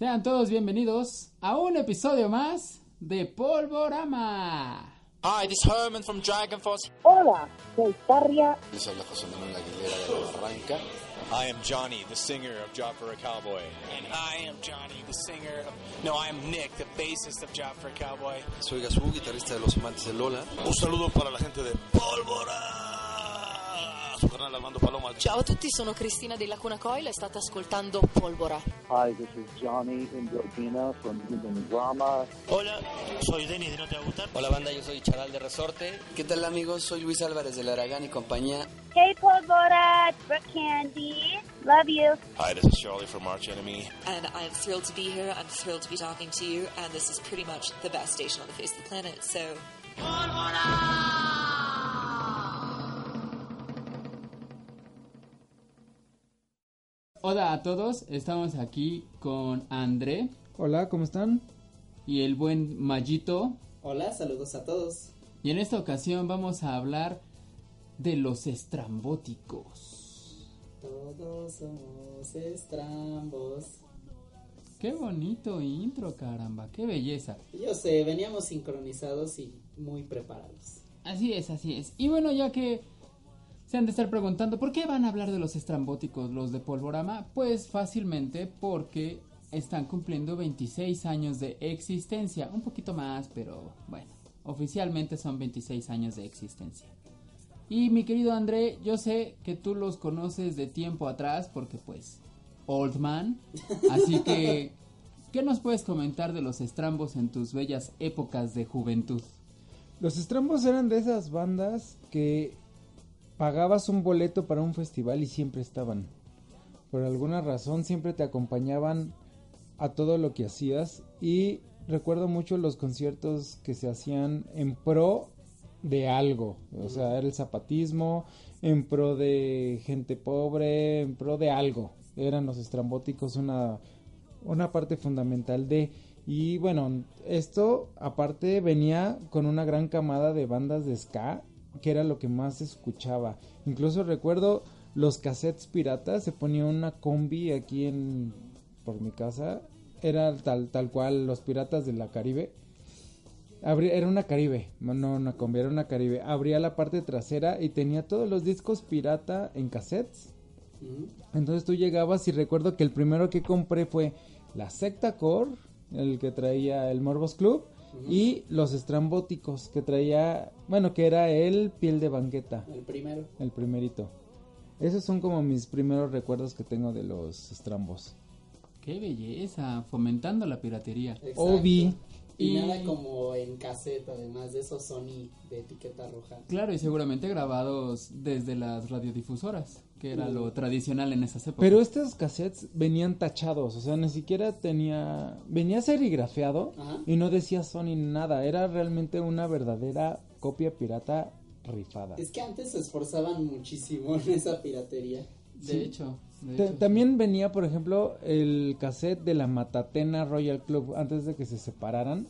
Sean todos bienvenidos a un episodio más de Polvorama. Hi, this is Herman from Dragon Force. Hola, soy Tarria. Les habla José Manuel Aguilera de La Barranca. I am Johnny, the singer of Job for a Cowboy. And I am Johnny, the singer of... No, I am Nick, the bassist of Job for a Cowboy. Soy Gazú, guitarrista de Los Amantes de Lola. Un saludo para la gente de Pólvora. Su canal Armando Paloma. Ciao a tutti, sono Cristina della Cuna Coil e state ascoltando Polvora. Hi, this is Johnny Indogina from Human Drama. Hola, soy Denis de No Te Va a Gustar. Hola banda, yo soy Charal de Resorte. ¿Qué tal amigos? Soy Luis Álvarez de Aragán y compañía. Hey Polvora, Brooke Candy, love you. Hi, this is Charlie from March Enemy. And I am thrilled to be here. I'm thrilled to be talking to you. And this is pretty much the best station on the face of the planet. So. Hola a todos, estamos aquí con André Hola, ¿cómo están? y el buen Mayito. Hola, saludos a todos. Y en esta ocasión vamos a hablar de los estrambóticos. Todos somos estrambos. Qué bonito intro, caramba, qué belleza. Yo sé, veníamos sincronizados y muy preparados. Así es, así es. Y bueno, ya que se han de estar preguntando, ¿por qué van a hablar de los estrambóticos los de Polvorama? Pues fácilmente porque están cumpliendo 26 años de existencia. Un poquito más, pero bueno, oficialmente son 26 años de existencia. Y mi querido André, yo sé que tú los conoces de tiempo atrás porque pues, old man. Así que, ¿qué nos puedes comentar de los estrambos en tus bellas épocas de juventud? Los Estrambos eran de esas bandas que pagabas un boleto para un festival y siempre estaban. Por alguna razón siempre te acompañaban a todo lo que hacías y recuerdo mucho los conciertos que se hacían en pro de algo, o sea, era el zapatismo, en pro de gente pobre, en pro de algo. Eran los estrambóticos una, una parte fundamental de... Y bueno, esto aparte venía con una gran camada de bandas de ska, que era lo que más se escuchaba. Incluso recuerdo los cassettes piratas, se ponía una combi aquí en por mi casa, era tal tal cual los piratas de la Caribe. Abría, era una Caribe, no una combi, era una Caribe. Abría la parte trasera y tenía todos los discos pirata en cassettes. Entonces tú llegabas y recuerdo que el primero que compré fue la Secta Core, el que traía el Morbos Club, y los estrambóticos que traía, bueno, que era el piel de banqueta, El primero. el primerito. Esos son como mis primeros recuerdos que tengo de los estrambos. ¡Qué belleza! Fomentando la piratería. Exacto. Obi. Y, Y- nada como en cassette, además de esos Sony de etiqueta roja. Claro, y seguramente grabados desde las radiodifusoras, que era lo tradicional en esas épocas. Pero estos cassettes venían tachados, o sea, ni siquiera tenía... Venía serigrafiado Ajá. y no decía Sony nada, era realmente una verdadera copia pirata rifada. Es que antes se esforzaban muchísimo en esa piratería. de sí. hecho. También venía, por ejemplo, el cassette de la Matatena Royal Club antes de que se separaran.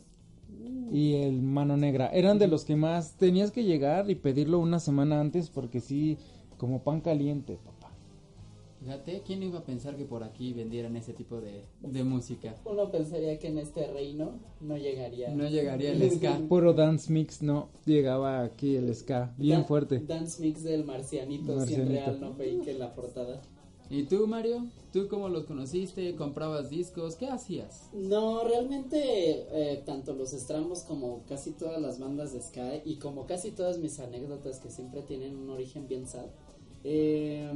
Y el Mano Negra. Eran de los que más tenías que llegar y pedirlo una semana antes porque sí, como pan caliente, papá. Fíjate, ¿quién iba a pensar que por aquí vendieran ese tipo de, de música? Uno pensaría que en este reino no llegaría. No llegaría el ska. Puro dance mix, no. Llegaba aquí el ska, bien Dan- fuerte. Dance mix del marcianito, Marcianito. sin real, no fake en la portada. ¿Y tú, Mario? ¿Tú cómo los conociste? ¿Comprabas discos? ¿Qué hacías? No, realmente eh, tanto los estrambos como casi todas las bandas de Sky y como casi todas mis anécdotas que siempre tienen un origen bien sad. eh,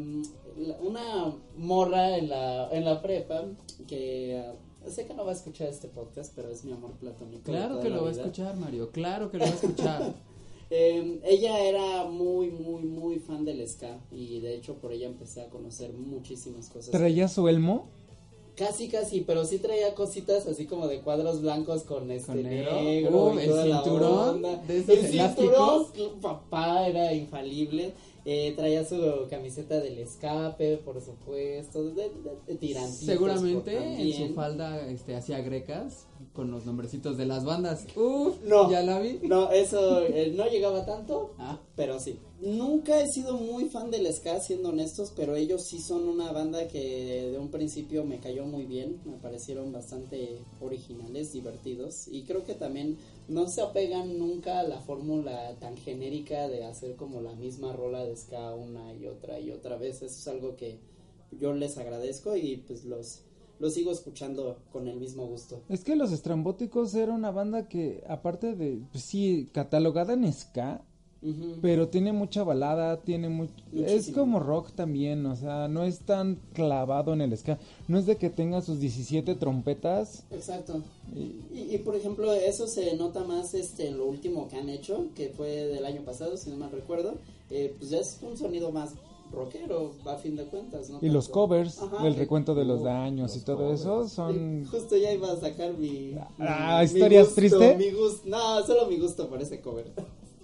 una morra en la, en la prepa que ah, sé que no va a escuchar este podcast, pero es mi amor platónico. Claro que lo va a escuchar, Mario. Claro que lo va a escuchar. Eh, ella era muy, muy, muy fan del ska y de hecho por ella empecé a conocer muchísimas cosas. ¿Traía su elmo? Casi, casi, pero sí traía cositas así como de cuadros blancos con este Con negro. negro. Uh, y el toda la cinturón onda. de esos el elásticos. cinturón, papá, era infalible. Eh, traía su camiseta del escape, por supuesto, de, de-. Seguramente en su falda este, hacía grecas con los nombrecitos de las bandas. Uf, No. ya la vi. No, eso eh, no llegaba tanto, Ah. pero sí. Nunca he sido muy fan del ska, siendo honestos, pero ellos sí son una banda que de un principio me cayó muy bien, me parecieron bastante originales, divertidos, y creo que también no se apegan nunca a la fórmula tan genérica de hacer como la misma rola de ska una y otra y otra vez, eso es algo que yo les agradezco y pues los, los sigo escuchando con el mismo gusto. Es que los estrambóticos era una banda que, aparte de, pues sí, catalogada en ska, Pero tiene mucha balada, tiene mucho... Es como rock también, o sea, no es tan clavado en el ska. No es de que tenga sus 17 trompetas. Exacto. y- Y, y, por ejemplo, eso se nota más este en lo último que han hecho, que fue del año pasado, si no mal recuerdo. Eh, pues ya es un sonido más rockero, a fin de cuentas, ¿no? Y los covers, Ajá. el recuento de los daños y los todo covers. eso son... Justo ya iba a sacar mi. Ah, mi- ¿historias mi gusto, triste? Mi gusto. No, solo mi gusto por ese cover.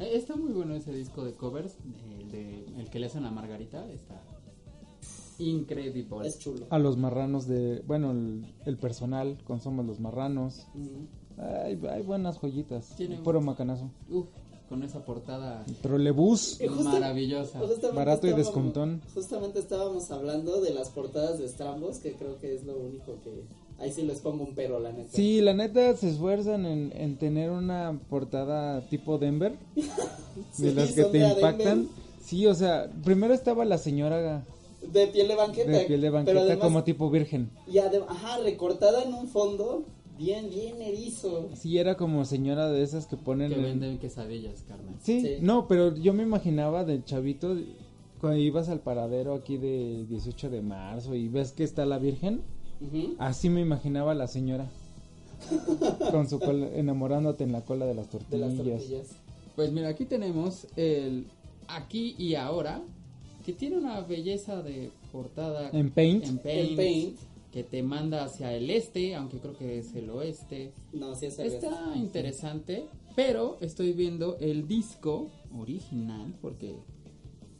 Eh, Está muy bueno ese disco de covers, el, de, el que le hacen a Margarita, está increíble. Es chulo. A los marranos de... Bueno, el, el personal con Somos los Marranos. Hay, hay buenas joyitas. Tiene- Puro macanazo. Uf, con esa portada Trolebús. Justo- maravillosa. Justamente Barato y descontón. Justamente estábamos hablando de las portadas de Strambos, que creo que es lo único que. Ahí sí les pongo un pero, la neta. Sí, la neta se esfuerzan en, en tener una portada tipo Denver. Sí, de las que te impactan. Denver. Sí, o sea, primero estaba la señora De piel de banqueta. de piel de pero banqueta además- como tipo virgen. Y ajá, recortada en un fondo, bien, bien erizo. Sí, era como señora de esas que ponen... Que en- venden quesadillas, Carmen. Sí, Sí. no, pero yo me imaginaba del chavito cuando ibas al paradero aquí de 18 de marzo y ves que está la virgen. Así me imaginaba la señora. con su cola, enamorándote en la cola de las De tortillas. las tortillas. Pues mira, aquí tenemos el aquí y ahora, que tiene una belleza de portada En Paint. en paint, En Paint. que te manda hacia el este, aunque creo que es el oeste. No, sí es al Está interesante, pero estoy viendo el disco original porque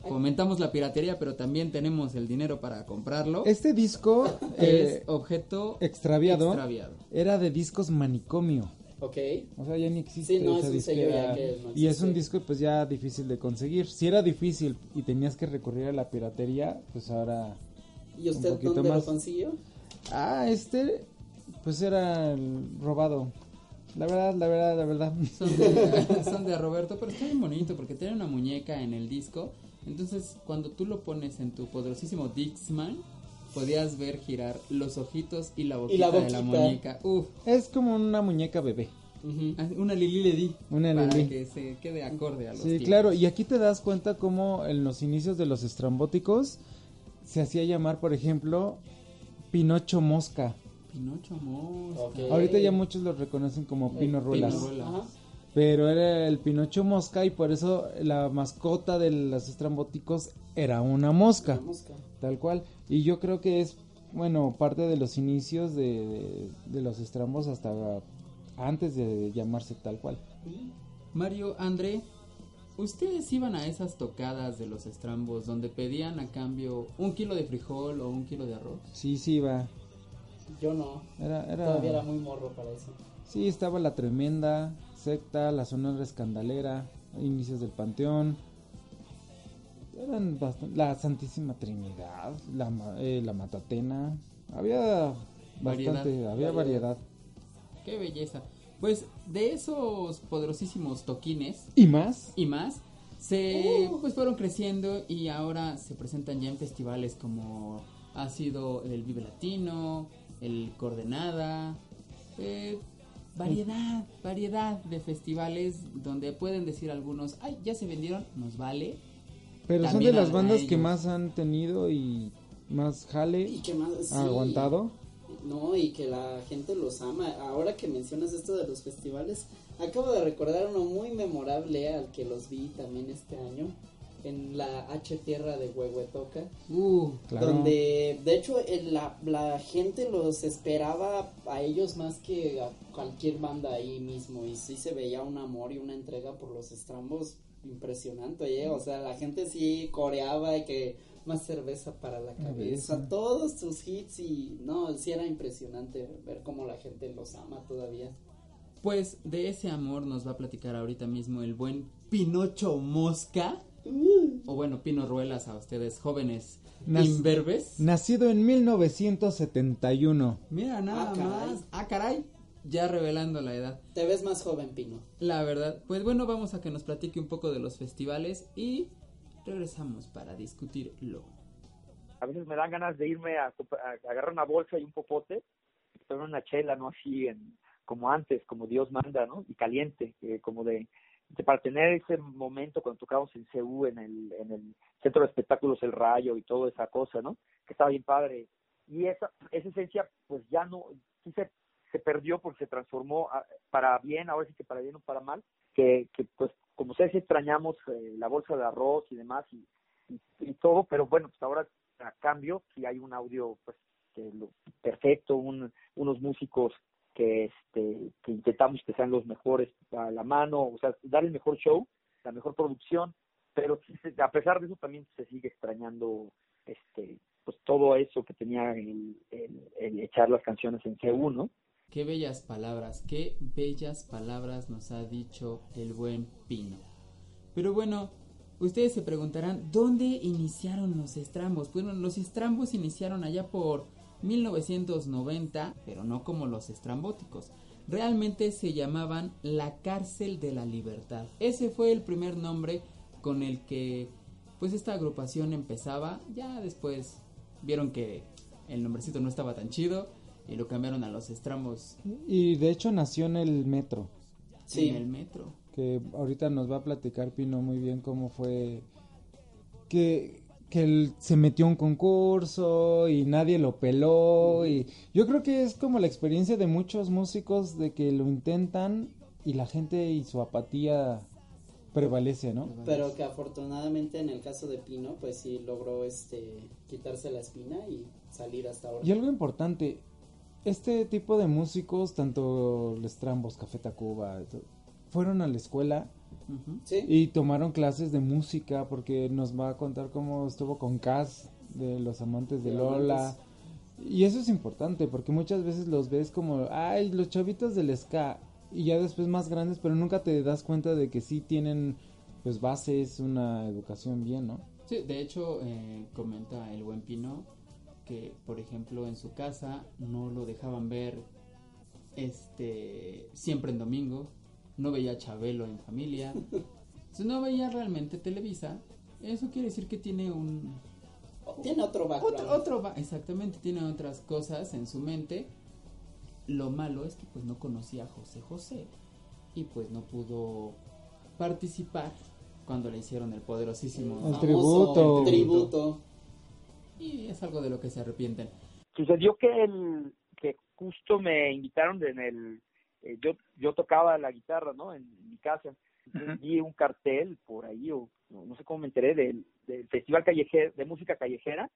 fomentamos la piratería, pero también tenemos el dinero para comprarlo. Este disco eh, es objeto extraviado, extraviado. era de discos manicomio. Ok. O sea, ya ni existe Sí, no, esa es un sello disquera. ya que no y es un disco pues ya difícil de conseguir. Si era difícil y tenías que recurrir a la piratería, pues ahora ¿Y Un usted poquito dónde más. lo consiguió? Ah, este, pues era el robado. La verdad, la verdad, la verdad. Son de, son de Roberto, pero está bien bonito porque tiene una muñeca en el disco. Entonces, cuando tú lo pones en tu poderosísimo Dixman, podías ver girar los ojitos y la boquita, Y la de la muñeca. Uf, Es como una muñeca bebé. Ah, una Lili le di. Una para Lili. que se quede acorde a los Sí, tiempos. claro, y aquí te das cuenta cómo en los inicios de los estrambóticos se hacía llamar, por ejemplo, Pinocho Mosca. Pinocho Mosca. Ahorita ya muchos lo reconocen como Pino El Ruelas. Pino Ruelas. Pero era el Pinocho Mosca y por eso la mascota de los estrambóticos era una mosca. Una mosca. Tal cual. Y yo creo que es, bueno, parte de los inicios de, de- de los estrambos hasta antes de llamarse tal cual. Mario, André, ¿ustedes iban a esas tocadas de los estrambos donde pedían a cambio un kilo de frijol o un kilo de arroz? Sí, sí, iba. Yo no. Era, era... Todavía era muy morro para eso. Sí, estaba la tremenda, secta, la sonora escandalera, inicios del panteón. Eran bastante... La Santísima Trinidad, la, eh, la Matatena. Había Variedad. bastante, había Variedad. variedad. ¡Qué belleza! Pues de esos poderosísimos toquines ¿Y más? y más, se pues fueron creciendo y ahora se presentan ya en festivales como ha sido el Vive Latino, el Coordenada, eh, variedad, variedad de festivales donde pueden decir algunos, ay, ya se vendieron, nos vale. Pero son de las bandas que más han tenido y más jale Y que más. sí. aguantado. No, y que la gente los ama. Ahora que mencionas esto de los festivales, acabo de recordar uno muy memorable al que los vi también este año. En la H Tierra de Huehuetoca. Uh, Claro. Donde, de hecho, la, la gente los esperaba a ellos más que a cualquier banda ahí mismo. Y sí se veía un amor y una entrega por los estrambos impresionante, ¿eh? O sea, la gente sí coreaba y que más cerveza para la cabeza. Cabeza. Todos sus hits y, no, sí era impresionante ver cómo la gente los ama todavía. Pues de ese amor nos va a platicar ahorita mismo el buen Pinocho Mosca. O bueno, Pino Ruelas a ustedes jóvenes Nas- imberbes. Nacido en 1971. Mira, nada Ah, más. Ah, caray. Ya revelando la edad. Te ves más joven, Pino. La verdad. Pues bueno, vamos a que nos platique un poco de los festivales y regresamos para discutirlo. A veces me dan ganas de irme a, agarrar una bolsa y un popote, tomar una chela, ¿no? Así en, como antes, como Dios manda, ¿no? Y caliente, eh, como de, de- para tener ese momento cuando tocábamos en CU, en el, en el Centro de Espectáculos El Rayo y toda esa cosa, ¿no? Que estaba bien padre. Y esa, esa esencia, pues ya no, sí se, se perdió porque se transformó para bien, ahora sí que para bien o para mal, que, que pues como ustedes extrañamos eh, la bolsa de arroz y demás y, y, y todo, pero bueno, pues ahora a cambio si hay un audio pues que lo- perfecto, un, unos músicos que este que intentamos que sean los mejores a la mano, o sea, dar el mejor show, la mejor producción, pero a pesar de eso también se sigue extrañando este pues todo eso que tenía el, el- el echar las canciones en C1, ¿no? Qué bellas palabras, qué bellas palabras nos ha dicho el buen Pino. Pero bueno, ustedes se preguntarán, ¿dónde iniciaron los estrambos? Bueno, los estrambos iniciaron allá por 1990, pero no como los estrambóticos. Realmente se llamaban la cárcel de la libertad. Ese fue el primer nombre con el que pues esta agrupación empezaba. Ya después vieron que el nombrecito no estaba tan chido y lo cambiaron a los estrambos Y de hecho nació en el metro. Sí. en el metro. Que ahorita nos va a platicar Pino muy bien cómo fue que, que él se metió a un concurso y nadie lo peló. Y yo creo que es como la experiencia de muchos músicos de que lo intentan y la gente y su apatía prevalece, ¿no? Pero que afortunadamente en el caso de Pino, pues sí logró este quitarse la espina y salir hasta ahora. Y algo importante, este tipo de músicos, tanto los Trambos, Café Tacuba, fueron a la escuela Sí. y tomaron clases de música porque nos va a contar cómo estuvo con Cass de los amantes de De Lola. Y eso es importante porque muchas veces los ves como, ay, los chavitos del ska y ya después más grandes, pero nunca te das cuenta de que sí tienen pues bases, una educación bien, ¿no? Sí, de hecho, eh, comenta el buen Pino que, por ejemplo, en su casa no lo dejaban ver este siempre en domingo, no veía Chabelo en familia, Entonces, no veía realmente Televisa. Eso quiere decir que tiene un Tiene otro background. otro, otro ba- exactamente tiene otras cosas en su mente. Lo malo es que pues no conocía a José José y pues no pudo participar cuando le hicieron el poderosísimo El Famoso tributo. tributo. y es algo de lo que se arrepienten. sucedió que el que justo me invitaron en el eh, yo yo tocaba la guitarra no en mi casa. Entonces, vi un cartel por ahí o no, no sé cómo me enteré del, del festival callejero de música callejera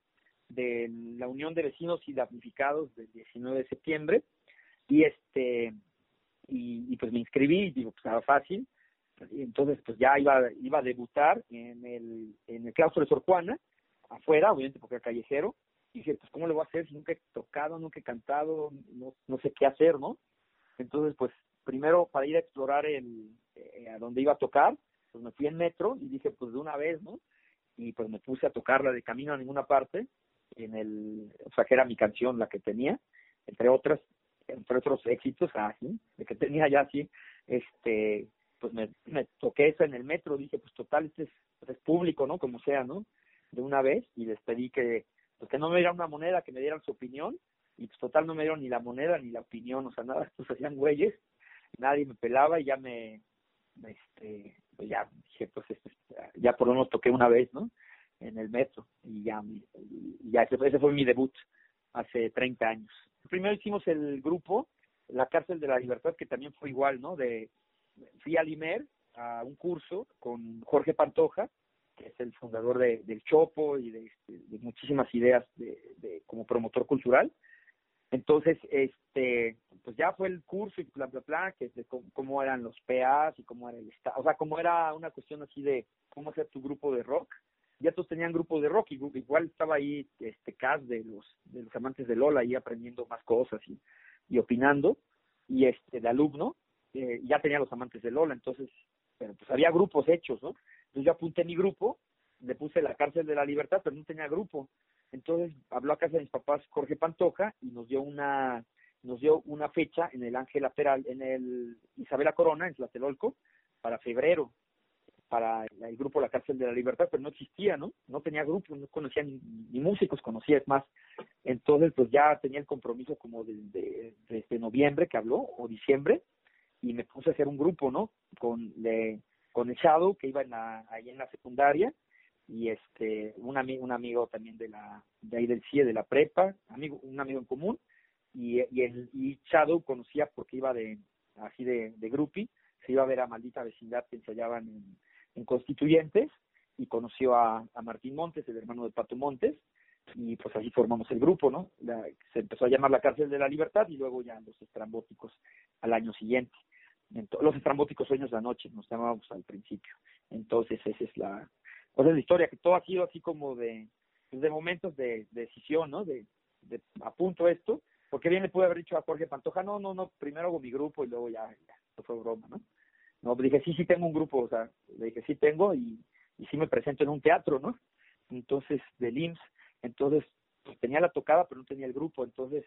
de la unión de vecinos y damnificados del 19 de septiembre. Y este y, y pues me inscribí digo pues estaba fácil. Y entonces pues ya iba iba a debutar en el en el claustro de Sor Juana afuera obviamente porque era callejero. Y dije, pues, ¿cómo le voy a hacer si nunca he tocado, nunca he cantado, no, no sé qué hacer, ¿no? Entonces, pues, primero para ir a explorar el, eh, a donde iba a tocar, pues me fui en metro y dije, pues, de una vez, ¿no? Y pues me puse a tocarla de camino a ninguna parte, en el, o sea, que era mi canción la que tenía, entre otras, entre otros éxitos, así, de que tenía ya así, este, pues me, toqué esa en el metro, dije, pues, total, este es, pues, es público, ¿no? Como sea, ¿no? De una vez, y les pedí que pues que no me dieran una moneda, que me dieran su opinión, y pues total no me dieron ni la moneda ni la opinión, o sea, nada, pues hacían güeyes, nadie me pelaba y ya me, este, pues ya dije, pues este, ya por lo menos toqué una vez, ¿no? En el metro, y ya, y ya ese, ese fue mi debut hace 30 años. Primero hicimos el grupo, La Cárcel de la Libertad, que también fue igual, ¿no? De, fui a Limer a un curso con Jorge Pantoja, que es el fundador de, del Chopo y de, este, de muchísimas ideas de, de, como promotor cultural. Entonces, este, pues ya fue el curso y bla, bla, bla, que de cómo, eran los PAs y cómo era el estado, o sea, cómo era una cuestión así de cómo hacer tu grupo de rock. Ya todos tenían grupo de rock y igual estaba ahí este Cas de los de los amantes de Lola ahí aprendiendo más cosas y, y opinando y este de alumno eh, ya tenía los amantes de Lola, entonces pero pues había grupos hechos, ¿no? Entonces yo apunté mi grupo, le puse la cárcel de la libertad, pero no tenía grupo. Entonces habló a casa de mis papás Jorge Pantoja y nos dio una nos dio una fecha en el Ángel Lateral, en el Isabela Corona, en Tlatelolco, para febrero, para el grupo La Cárcel de la Libertad, pero no existía, ¿no? No tenía grupo, no conocía ni, músicos, conocía, es más. Entonces, pues ya tenía el compromiso como desde, desde noviembre que habló, o diciembre, y me puse a hacer un grupo, ¿no? Con, le, con el Shadow, que iba en la, ahí en la secundaria, y este un amigo un amigo también de la de ahí del CIE de la prepa amigo un amigo en común y, y el y Shadow conocía porque iba de así de, de groupie se iba a ver a maldita vecindad que ensayaban en, en constituyentes y conoció a, a Martín Montes el hermano de Pato Montes y pues así formamos el grupo no la, se empezó a llamar la cárcel de la libertad y luego ya los estrambóticos al año siguiente. Los estrambóticos sueños de la noche nos llamábamos al principio. Entonces esa es la pues es la historia, que todo ha sido así como de, pues, de momentos de, de, decisión, ¿no? De, de apunto esto, porque bien le pude haber dicho a Jorge Pantoja, no, no, no, primero hago mi grupo y luego ya, ya, fue broma, ¿no? No, dije, sí, sí tengo un grupo, o sea, le dije, sí tengo y, y sí me presento en un teatro, ¿no? Entonces, del IMSS, entonces, pues tenía la tocada, pero no tenía el grupo, entonces,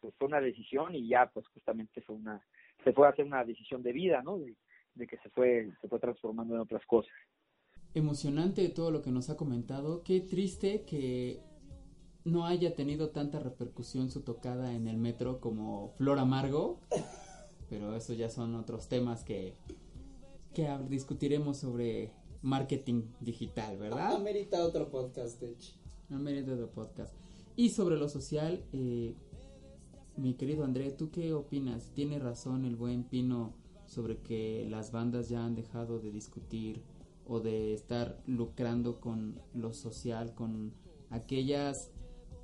pues fue una decisión y ya, pues justamente fue una, se fue a hacer una decisión de vida, ¿no? De, de que se fue, se fue transformando en otras cosas emocionante todo lo que nos ha comentado. Qué triste que no haya tenido tanta repercusión su tocada en el metro como Flor Amargo. Pero eso ya son otros temas que, que discutiremos sobre marketing digital, ¿verdad? Amerita otro podcast, de hecho. Amerita otro podcast. Y sobre lo social, eh, mi querido André, ¿tú qué opinas? ¿Tiene razón el buen Pino sobre que las bandas ya han dejado de discutir o de estar lucrando con lo social, con aquellas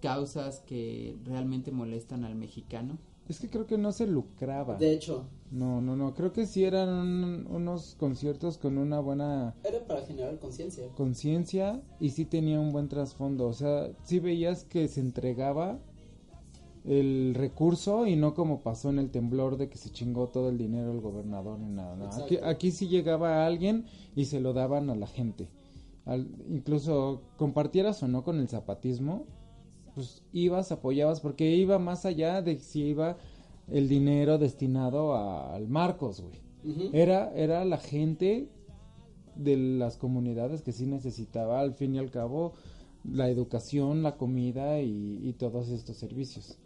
causas que realmente molestan al mexicano? Es que creo que no se lucraba. De hecho. No, no, no. Creo que sí eran un, unos conciertos con una buena... Era para generar conciencia. Conciencia y sí tenía un buen trasfondo. O sea, sí veías que se entregaba el recurso y no como pasó en el temblor de que se chingó todo el dinero el gobernador ni nada. ¿no? Aquí, aquí sí llegaba alguien y se lo daban a la gente. Al, incluso compartieras o no con el zapatismo, pues ibas, apoyabas, porque iba más allá de si iba el dinero destinado a, al Marcos, güey. Uh -huh. Era, era la gente de las comunidades que sí necesitaba, al fin y al cabo, la educación, la comida y, y todos estos servicios.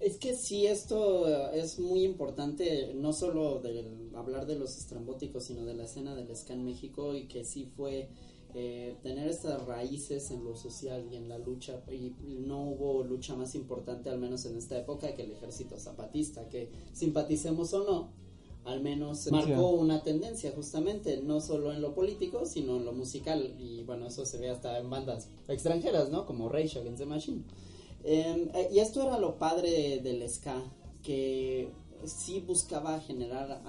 Es que sí, esto es muy importante, no solo de hablar de los estrambóticos, sino de la escena del ska en México y que sí fue eh, tener estas raíces en lo social y en la lucha. Y no hubo lucha más importante, al menos en esta época, que el ejército zapatista, que simpaticemos o no, al menos marcó una tendencia justamente, no solo en lo político, sino en lo musical. Y bueno, eso se ve hasta en bandas extranjeras, ¿no? Como Rage Against the Machine. Eh, y esto era lo padre del ska, que sí buscaba generar,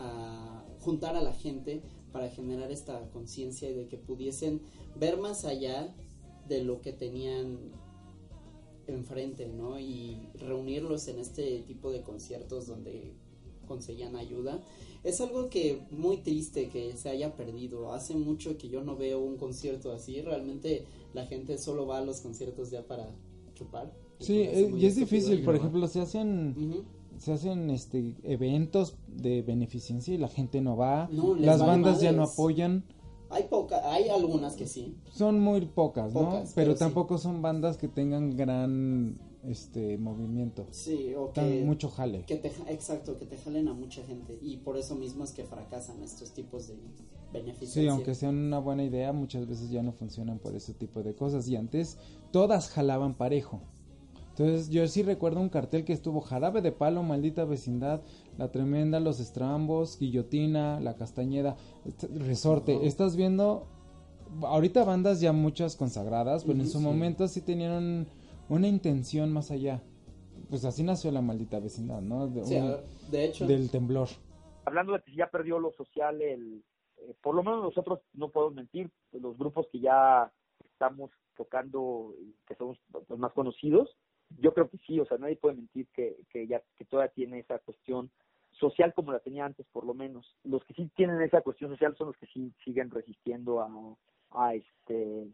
juntar a la gente para generar esta conciencia y de que pudiesen ver más allá de lo que tenían enfrente, ¿no? Y reunirlos en este tipo de conciertos donde conseguían ayuda. Es algo que muy triste que se haya perdido. Hace mucho que yo no veo un concierto así. Realmente la gente solo va a los conciertos ya para chupar. Sí, eh, y es difícil, por ejemplo, se hacen uh -huh. se hacen este eventos de beneficencia y la gente no va, no, las bandas ya no apoyan. Hay poca, hay algunas que sí. Son muy pocas, ¿no? Pero, pero tampoco son bandas que tengan gran este movimiento. Sí, o que mucho jale. que te exacto, que te jalen a mucha gente y por eso mismo es que fracasan estos tipos de beneficencia. Sí, aunque sean una buena idea, muchas veces ya no funcionan por ese tipo de cosas. Y antes todas jalaban parejo. Entonces yo sí recuerdo un cartel que estuvo Jarabe de Palo, Maldita Vecindad, La Tremenda, Los Estrambos, Guillotina, La Castañeda, est- Resorte. Estás viendo ahorita bandas ya muchas consagradas, pero en su sí. momento sí tenían una intención más allá. Pues así nació la maldita vecindad, ¿no? De, Sí, un- de hecho. Del temblor. hablando de que ya perdió lo social, el, eh, por lo menos nosotros no podemos mentir, los grupos que ya estamos tocando, y que somos los más conocidos, yo creo que sí, o sea, nadie puede mentir que, que ya que todavía tiene esa cuestión social como la tenía antes, por lo menos. Los que sí tienen esa cuestión social son los que sí siguen resistiendo a, a este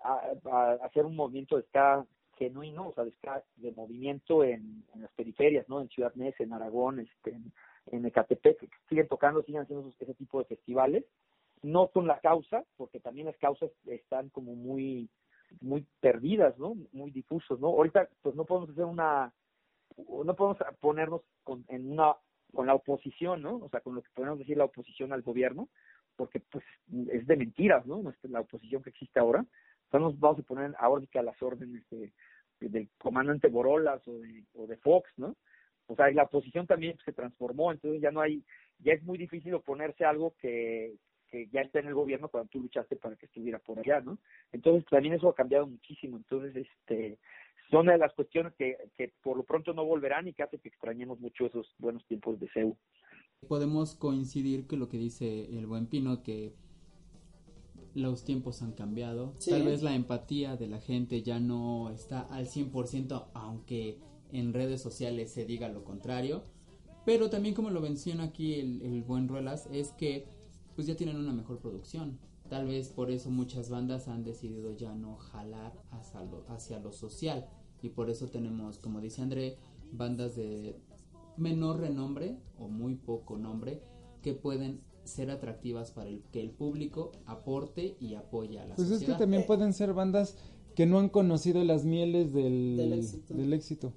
a, hacer un movimiento de ska genuino, o sea, de ska de movimiento en, las periferias, ¿no? En Ciudad Nez, en Aragón, este, en, Ecatepec, que siguen tocando, siguen haciendo ese tipo de festivales, no con la causa, porque también las causas están como muy muy perdidas, ¿no? Muy difusos, ¿no? Ahorita pues no podemos hacer una no podemos ponernos con, en una con la oposición, ¿no? O sea, con lo que podemos decir la oposición al gobierno, porque pues es de mentiras, ¿no? La oposición que existe ahora. Entonces nos vamos a poner ahora a las órdenes de, del comandante Borolas o de, o de Fox, ¿no? O sea, la oposición también se transformó, entonces ya no hay, ya es muy difícil oponerse algo que, que ya está en el gobierno cuando tú luchaste para que estuviera por allá, ¿no? Entonces también eso ha cambiado muchísimo, entonces este son de las cuestiones que, que por lo pronto no volverán y que hace que extrañemos mucho esos buenos tiempos de CEU. Podemos coincidir que lo que dice el buen Pino, que los tiempos han cambiado. Sí. Tal vez la empatía de la gente ya no está al 100%, aunque en redes sociales se diga lo contrario. Pero también como lo menciona aquí el, el buen Ruelas, es que pues ya tienen una mejor producción. Tal vez por eso muchas bandas han decidido ya no jalar hacia lo, hacia lo social. Y por eso tenemos, como dice André, bandas de menor renombre o muy poco nombre que pueden ser atractivas para el, que el público aporte y apoye a la Pues es que sociedad. también pueden ser bandas que no han conocido las mieles del, Del éxito. del éxito.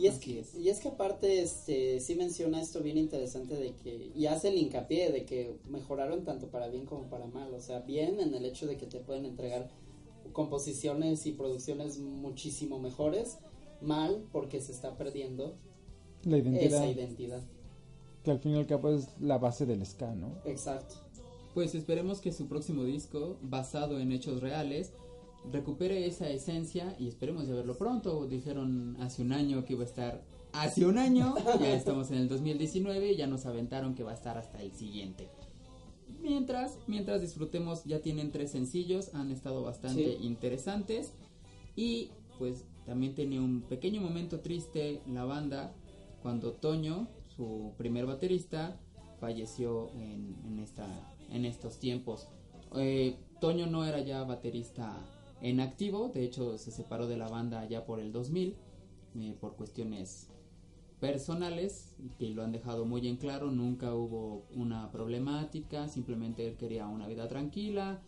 Y es, que, y es que aparte, este, sí menciona esto bien interesante de que, y hace el hincapié de que mejoraron tanto para bien como para mal, o sea, bien en el hecho de que te pueden entregar composiciones y producciones muchísimo mejores, mal porque se está perdiendo La identidad. esa identidad. Que al fin y al cabo es la base del ska, ¿no? Exacto. Pues esperemos que su próximo disco, basado en hechos reales, recupere esa esencia y esperemos de verlo pronto. Dijeron hace un año que iba a estar hace un año, ya estamos en el 2019 y ya nos aventaron que va a estar hasta el siguiente. Mientras, mientras disfrutemos, ya tienen tres sencillos, han estado bastante Sí. interesantes y pues también tenía un pequeño momento triste la banda cuando Toño, su primer baterista, falleció en, en esta, en estos tiempos. Eh, Toño no era ya baterista en activo, de hecho se separó de la banda ya por el 2000 eh, por cuestiones personales que lo han dejado muy en claro, nunca hubo una problemática, simplemente él quería una vida tranquila,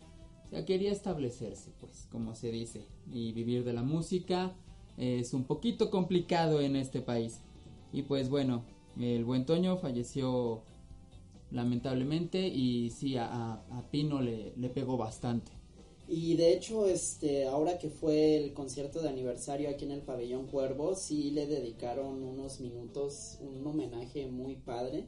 o quería establecerse, pues, como se dice, y vivir de la música es un poquito complicado en este país. Y pues bueno, el buen Toño falleció lamentablemente y sí, a, a- a Pino le, le pegó bastante. Y de hecho, este, ahora que fue el concierto de aniversario aquí en el pabellón Cuervo, sí le dedicaron unos minutos, un homenaje muy padre.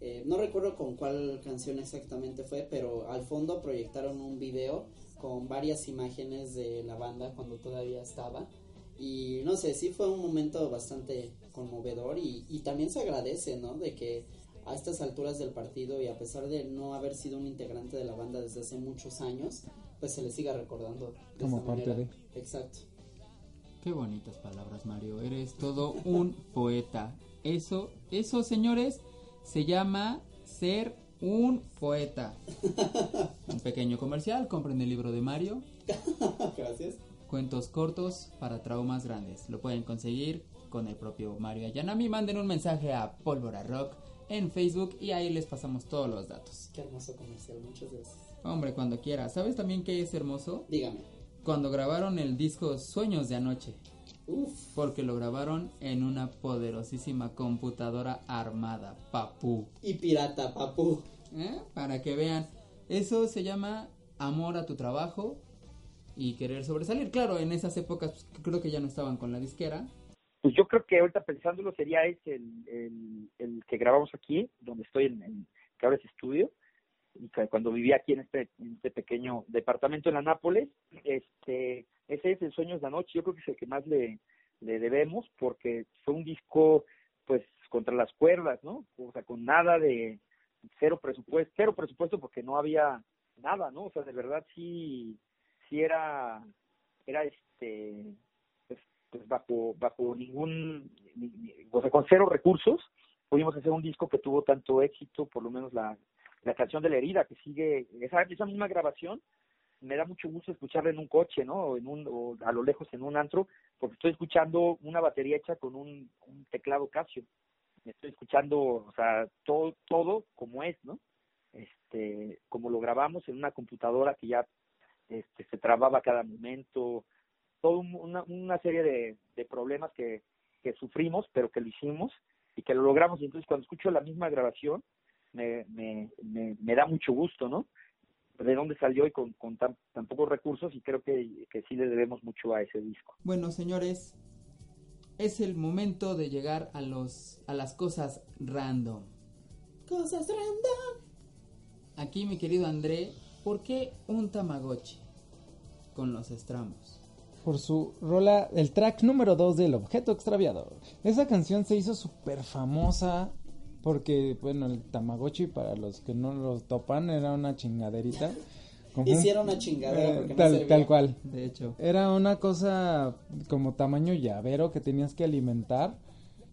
Eh, no recuerdo con cuál canción exactamente fue, pero al fondo proyectaron un video con varias imágenes de la banda cuando todavía estaba. Y no sé, sí fue un momento bastante conmovedor y, y también se agradece, ¿no? De que a estas alturas del partido y a pesar de no haber sido un integrante de la banda desde hace muchos años, pues se le siga recordando. de Como esta parte manera. Exacto. Qué bonitas palabras, Mario. Eres todo un poeta. Eso, eso, señores, se llama ser un poeta. Un pequeño comercial, compren el libro de Mario. Gracias. Cuentos cortos para traumas grandes. Lo pueden conseguir con el propio Mario Ayanami. Manden un mensaje a Pólvora Rock en Facebook y ahí les pasamos todos los datos. Qué hermoso comercial, muchas gracias. Hombre, cuando quiera. ¿Sabes también qué es hermoso? Dígame. Cuando grabaron el disco Sueños de Anoche. Uf. Porque lo grabaron en una poderosísima computadora armada, papú. Y pirata, papu. ¿Eh? Para que vean. Eso se llama amor a tu trabajo y querer sobresalir. Claro, en esas épocas pues, creo que ya no estaban con la disquera. Pues yo creo que ahorita pensándolo sería ese el, el, el que grabamos aquí, donde estoy en, en que ahora es estudio. Cuando vivía aquí en este, en este pequeño departamento en la Nápoles, este, ese es el Sueños de la Noche, yo creo que es el que más le, le debemos porque fue un disco pues contra las cuerdas, ¿no? O sea, con nada de cero presupuesto, cero presupuesto porque no había nada, ¿no? O sea, de verdad sí, sí era, era este, pues, pues bajo, bajo ningún, o sea, con cero recursos, pudimos hacer un disco que tuvo tanto éxito, por lo menos la, la canción de la herida, que sigue, esa, esa misma grabación, me da mucho gusto escucharla en un coche, ¿no? O, en un, o a lo lejos en un antro, porque estoy escuchando una batería hecha con un, teclado Casio. Estoy escuchando, o sea, todo, todo como es, ¿no? Este, como lo grabamos en una computadora que ya este, se trababa cada momento, toda una, una serie de, de problemas que, que sufrimos, pero que lo hicimos y que lo logramos. Y entonces cuando escucho la misma grabación, me, me, me, me da mucho gusto, ¿no? de dónde salió y con, con tan, tan, pocos recursos y creo que, que sí le debemos mucho a ese disco. Bueno, señores, es el momento de llegar a los a las cosas random. Cosas random. Aquí mi querido André, ¿por qué un Tamagotchi con los estrambos? Por su rola, el track número 2 del objeto extraviado. Esa canción se hizo súper famosa porque, bueno, el Tamagotchi, para los que no lo topan, era una chingaderita. Hicieron una chingadera eh, porque tal, no tal cual. De hecho. Era una cosa como tamaño llavero que tenías que alimentar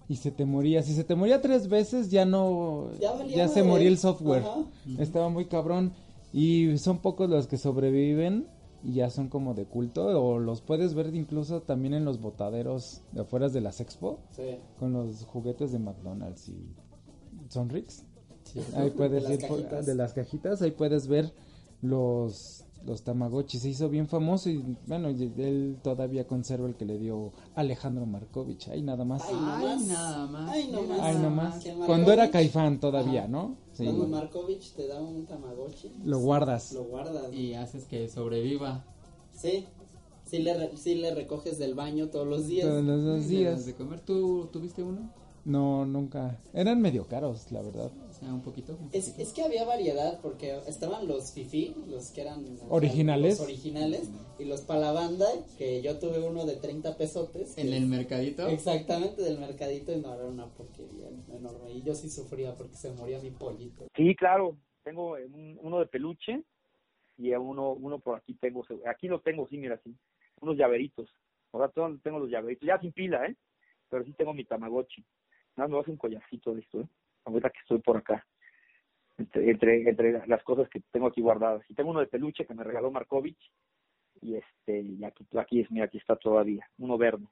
y se te moría. Si se te moría tres veces, ya no. Ya valía se moría el software. Ajá. Estaba muy cabrón. Y son pocos los que sobreviven y ya son como de culto. O los puedes ver incluso también en los botaderos de afuera de las expo. Sí. Con los juguetes de McDonald's y Sonrix. Sí. Ahí puedes De las ir por- cajitas. de las cajitas, ahí puedes ver los los Tamagotchi. Se hizo bien famoso y bueno, él todavía conserva el que le dio Alejandro Markovich. Ahí nada más. Ay, Ay, nada más. Ay, no más. Cuando era Caifán todavía. ¿no? Sí. Cuando Markovich te da un Tamagotchi. Lo guardas. Lo guardas. Y haces que sobreviva. Sí. Sí le, re- sí le recoges del baño todos los días. Todos los días. de comer. ¿Tú tuviste uno? No, nunca. Eran medio caros, la verdad. O sea, un poquito. un Es, poquito. es que había variedad porque estaban los fifi, los que eran sea, Originales. los originales y los palabanda, que yo tuve uno de 30 pesotes. En el mercadito. Exactamente, del mercadito y no era una porquería enorme. Y yo sí sufría porque se moría mi pollito. Sí, claro, tengo un- uno de peluche y uno, uno por aquí tengo, aquí los tengo, sí, mira, sí, unos llaveritos. Ahora todos tengo los llaveritos, ya sin pila, ¿eh? Pero sí tengo mi Tamagotchi. Voy a hacer un collarcito de esto, ¿eh? Ahorita que estoy por acá. Entre, entre, entre las cosas que tengo aquí guardadas. Y tengo uno de peluche que me regaló Markovich. Y este, y aquí, aquí es, mira, aquí está todavía, uno verde.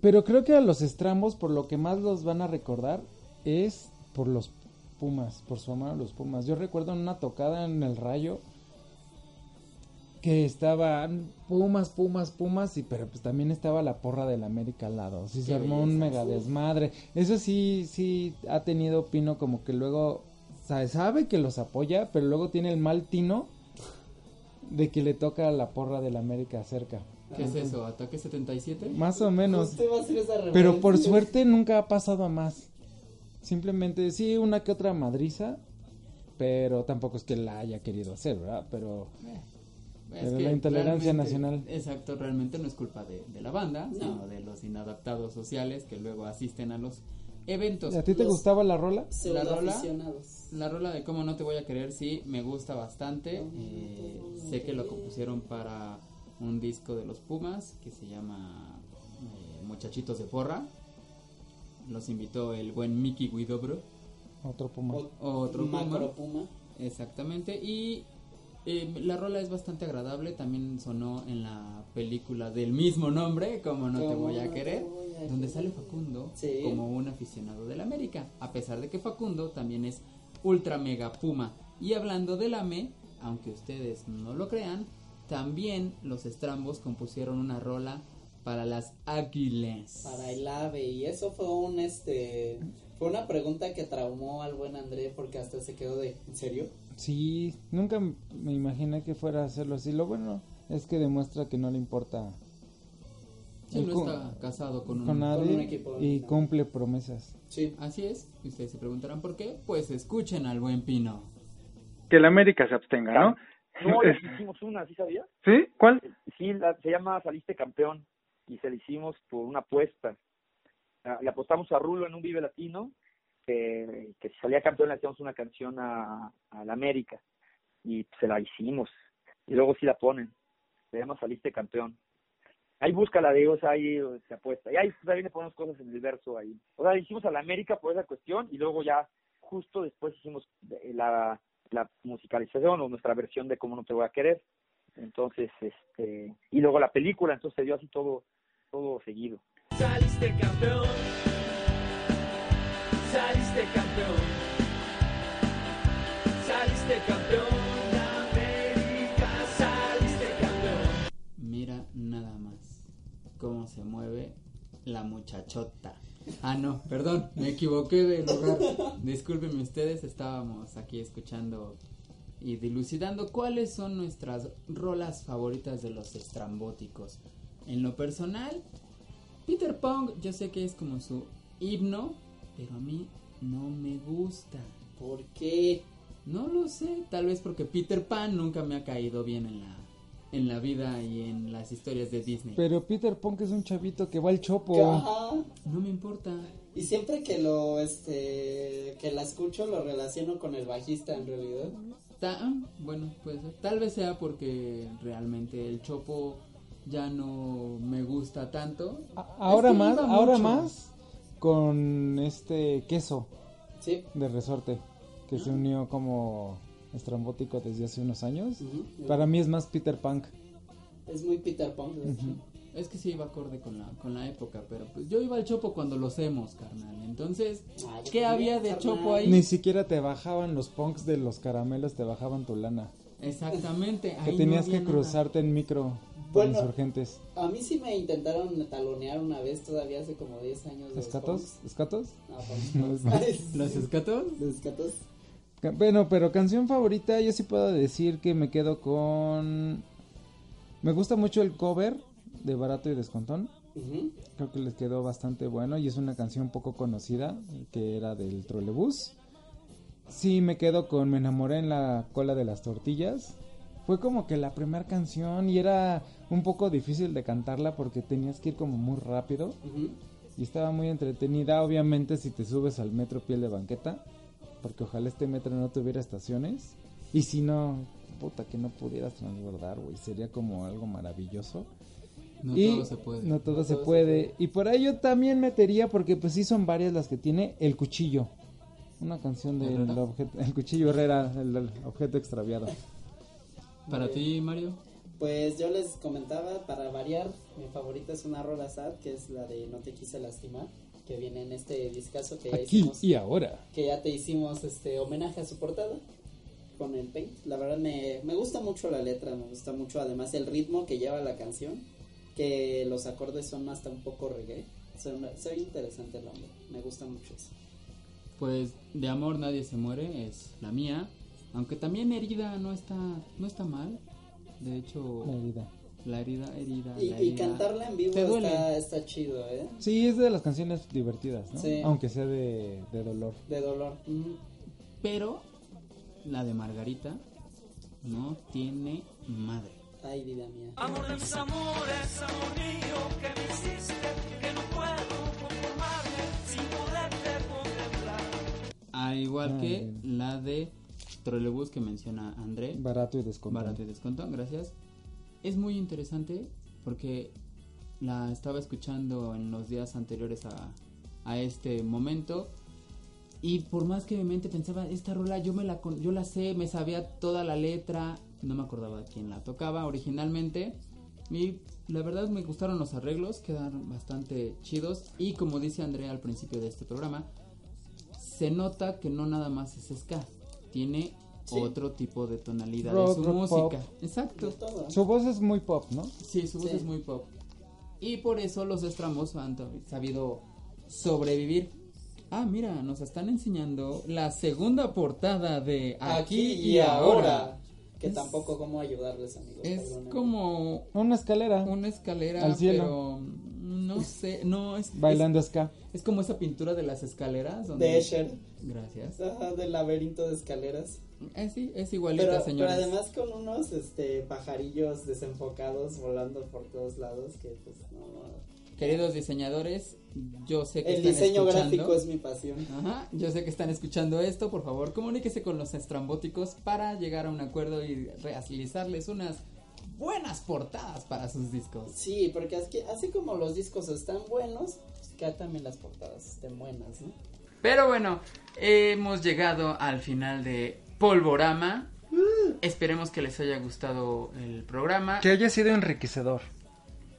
Pero creo que a los estrambos, por lo que más los van a recordar, es por los Pumas, por su amor a los Pumas. Yo recuerdo en una tocada en el Rayo que estaban Pumas, Pumas, Pumas, y pero pues también estaba la porra del América al lado. Sí, se armó un mega desmadre. Eso sí, sí ha tenido Pino como que luego sabe, sabe que los apoya, pero luego tiene el mal tino de que le toca la porra del América cerca. ¿Qué es eso? ¿Ataque 77? Más o menos. Usted va a hacer esa Pero por suerte nunca ha pasado a más. Simplemente sí, una que otra madriza, pero tampoco es que la haya querido hacer, ¿verdad? Pero Es Pero que la intolerancia nacional. Exacto, realmente no es culpa de, de la banda, No. sino de los inadaptados sociales que luego asisten a los eventos. ¿a ti te Los- gustaba la rola? La rola, la rola de Cómo no te voy a querer, sí, me gusta bastante. Eh, sé que lo compusieron para un disco de los Pumas que se llama eh, Muchachitos de Porra. Los invitó el buen Mickey Guidobro. Otro puma. O- Otro Puma. Macro Puma. Exactamente, y eh, la rola es bastante agradable, también sonó en la película del mismo nombre, como no te voy a te querer, voy a donde sale Facundo Sí. como un aficionado del América, a pesar de que Facundo también es ultra mega puma. Y hablando del AME, aunque ustedes no lo crean, también los estrambos compusieron una rola para las Águilas. Para el ave. Y eso fue un este. Fue una pregunta que traumó al buen André porque hasta se quedó de. ¿En serio? Sí, nunca me imaginé que fuera a hacerlo así. Lo bueno es que demuestra que no le importa Sí, no cu- está casado con un, con nadie un equipo, y no. cumple promesas. Sí. Así es, y ustedes se preguntarán por qué, pues escuchen al buen Pino. Que el América se abstenga, ¿no? No, ya hicimos una, ¿sí sabías? ¿Sí? ¿Cuál? Sí, la, se llama Saliste Campeón y se la hicimos por una apuesta. La- Le apostamos a Rulo en un Vive Latino que, que si salía campeón le hacíamos una canción a, a la América y se la hicimos. Y luego sí la ponen. Se llama Saliste Campeón. Ahí busca la de ahí se apuesta. Y ahí también le ponemos cosas en el verso ahí. O sea, hicimos a la América por esa cuestión y luego ya justo después hicimos eh, la, la musicalización o nuestra versión de Cómo no te voy a querer. Entonces, este, y luego la película, entonces se dio así todo, todo seguido. Saliste campeón. Saliste campeón. Saliste campeón. América, saliste campeón. Mira nada más cómo se mueve la muchachota. Ah, no, perdón, me equivoqué de lugar. Discúlpenme ustedes, estábamos aquí escuchando y dilucidando cuáles son nuestras rolas favoritas de los estrambóticos. En lo personal, Peter Pong, yo sé que es como su himno, pero a mí no me gusta. ¿Por qué? No lo sé, tal vez porque Peter Pan nunca me ha caído bien en la en la vida y en las historias de Disney. Pero Peter Punk es un chavito que va al chopo. Ajá. No me importa. Y siempre que lo, este, que la escucho lo relaciono con el bajista en realidad. Ta- ah, bueno, pues tal vez sea porque realmente el chopo ya no me gusta tanto. Ahora Es que más, ahora mucho. más con este queso Sí. de resorte que se unió como estrambótico desde hace unos años. Para mí es más Peter Punk. Es muy Peter hecho. Es que sí iba acorde con la, con la época, pero pues yo iba al chopo cuando los hemos, carnal. Entonces, Ah, ¿qué había de carnal. chopo ahí? Ni siquiera te bajaban los punks de los caramelos, te bajaban tu lana. Exactamente. Que ahí tenías que nada. cruzarte en micro por Bueno, insurgentes. A mí sí me intentaron talonear una vez todavía hace como 10 años. ¿Escatos? ¿Escatos? No, punks, No, ¿Los escatos? Los escatos. Ca- Bueno, pero canción favorita, yo sí puedo decir que me quedo con... Me gusta mucho el cover de Barato y Descontón. Creo que les quedó bastante bueno y es una canción poco conocida que era del trolebús. Sí, me quedo con Me enamoré en la cola de las tortillas. Fue como que la primera canción y era un poco difícil de cantarla porque tenías que ir como muy rápido y estaba muy entretenida. Obviamente si te subes al metro piel de banqueta, porque ojalá este metro no tuviera estaciones y si no, puta que no pudieras transbordar, güey, sería como algo maravilloso. No Y todo se puede. No todo, No se, todo se puede. puede. Y por ahí yo también metería, porque pues sí son varias las que tiene, El Cuchillo. Una canción de el, objeto- el Cuchillo Herrera, el, el objeto extraviado. ¿Para ti, Mario? Pues yo les comentaba, para variar, mi favorita es una rola sad, que es la de No te quise lastimar, que viene en este discazo que ya Aquí hicimos, y ahora. que ya te hicimos este homenaje a su portada con el paint. La verdad me, me gusta mucho la letra, me gusta mucho además el ritmo que lleva la canción, que los acordes son hasta un poco reggae. Son- Soy interesante el hombre, me gusta mucho eso. Pues de amor nadie se muere es la mía, aunque también herida no está no está mal. De hecho, La herida. la herida, herida, Y, la y herida. cantarla en vivo Te duele. está, está chido, ¿eh? Sí, es de las canciones divertidas, ¿no? Sí. Aunque sea de, de dolor. De dolor. Ujú. Pero la de Margarita no tiene madre. Ay, vida mía. Amor de mis amores, amor mío, que me hiciste, que no puedo Al igual Ah, que bien. la de Trolebús que menciona André. Barato y descontado. Barato y descuento, gracias. Es muy interesante porque la estaba escuchando en los días anteriores a, a este momento. Y por más que mi mente pensaba, esta rola yo me la yo la sé, me sabía toda la letra, no me acordaba quién la tocaba originalmente. Y la verdad me gustaron los arreglos, quedaron bastante chidos. Y como dice Andrea al principio de este programa, se nota que no nada más es ska, tiene Sí. otro tipo de tonalidad Rock, de su rock, música. pop. Exacto. Su voz es muy pop, ¿no? Sí, su voz Sí. es muy pop. Y por eso los estramos han sabido sobrevivir. Ah, mira, nos están enseñando la segunda portada de Aquí, y ahora. Que Es- tampoco cómo ayudarles, amigos. Es perdónenme. como Una escalera. una escalera, Al cielo. pero No sé, no es. Bailando es, ska. Es como esa pintura de las escaleras. Donde... De Escher. Gracias. Ajá, del laberinto de escaleras. Eh, sí, es igualita, Pero, pero además con unos este pajarillos desenfocados volando por todos lados que pues no, no. Queridos diseñadores, yo sé que El están diseño escuchando. gráfico es mi pasión. Ajá, yo sé que están escuchando esto, por favor, comuníquese con los estrambóticos para llegar a un acuerdo y realizarles unas buenas portadas para sus discos. Sí, porque así, así como los discos están buenos, pues que también las portadas estén buenas, ¿no? Pero bueno, hemos llegado al final de Polvorama. Esperemos que les haya gustado el programa, Que haya sido enriquecedor.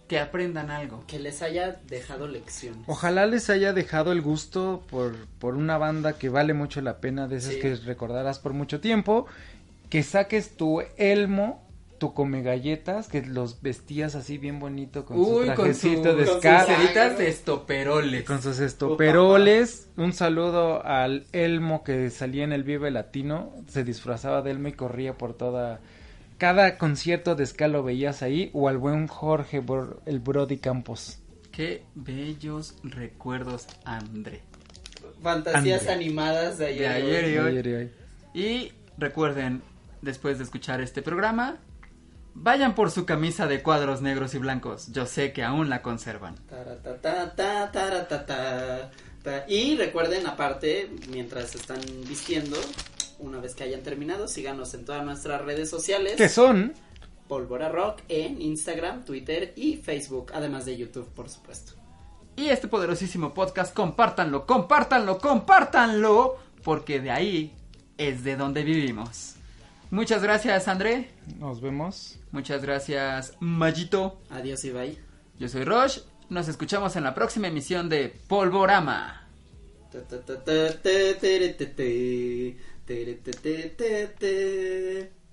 que aprendan algo. Que les haya dejado lección. Ojalá les haya dejado el gusto por, por una banda que vale mucho la pena, de esas Sí. que recordarás por mucho tiempo. Que saques tu elmo, tu come galletas, que los vestías así bien bonito con Uy, su con su, trajecito de con sus estoperoles. con sus estoperoles. Un saludo al elmo que salía en el Vive Latino, se disfrazaba de elmo y corría por toda... Cada concierto de ska lo veías ahí, o al buen Jorge, Bor- el Brody Campos. Qué bellos recuerdos, André. Fantasías André. animadas de ayer. De ayer y hoy. Ayer y hoy. Y recuerden, después de escuchar este programa, vayan por su camisa de cuadros negros y blancos. Yo sé que aún la conservan. Y recuerden, aparte, mientras están vistiendo, una vez que hayan terminado, síganos en todas nuestras redes sociales. ¿Qué son? Pólvora Rock en Instagram, Twitter y Facebook, además de YouTube, por supuesto. Y este poderosísimo podcast, compártanlo, compártanlo, compártanlo, porque de ahí es de donde vivimos. Muchas gracias, André. Nos vemos. Muchas gracias, Mayito. Adiós y bye. Yo soy Roche. Nos escuchamos en la próxima emisión de Polvorama.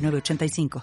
906985.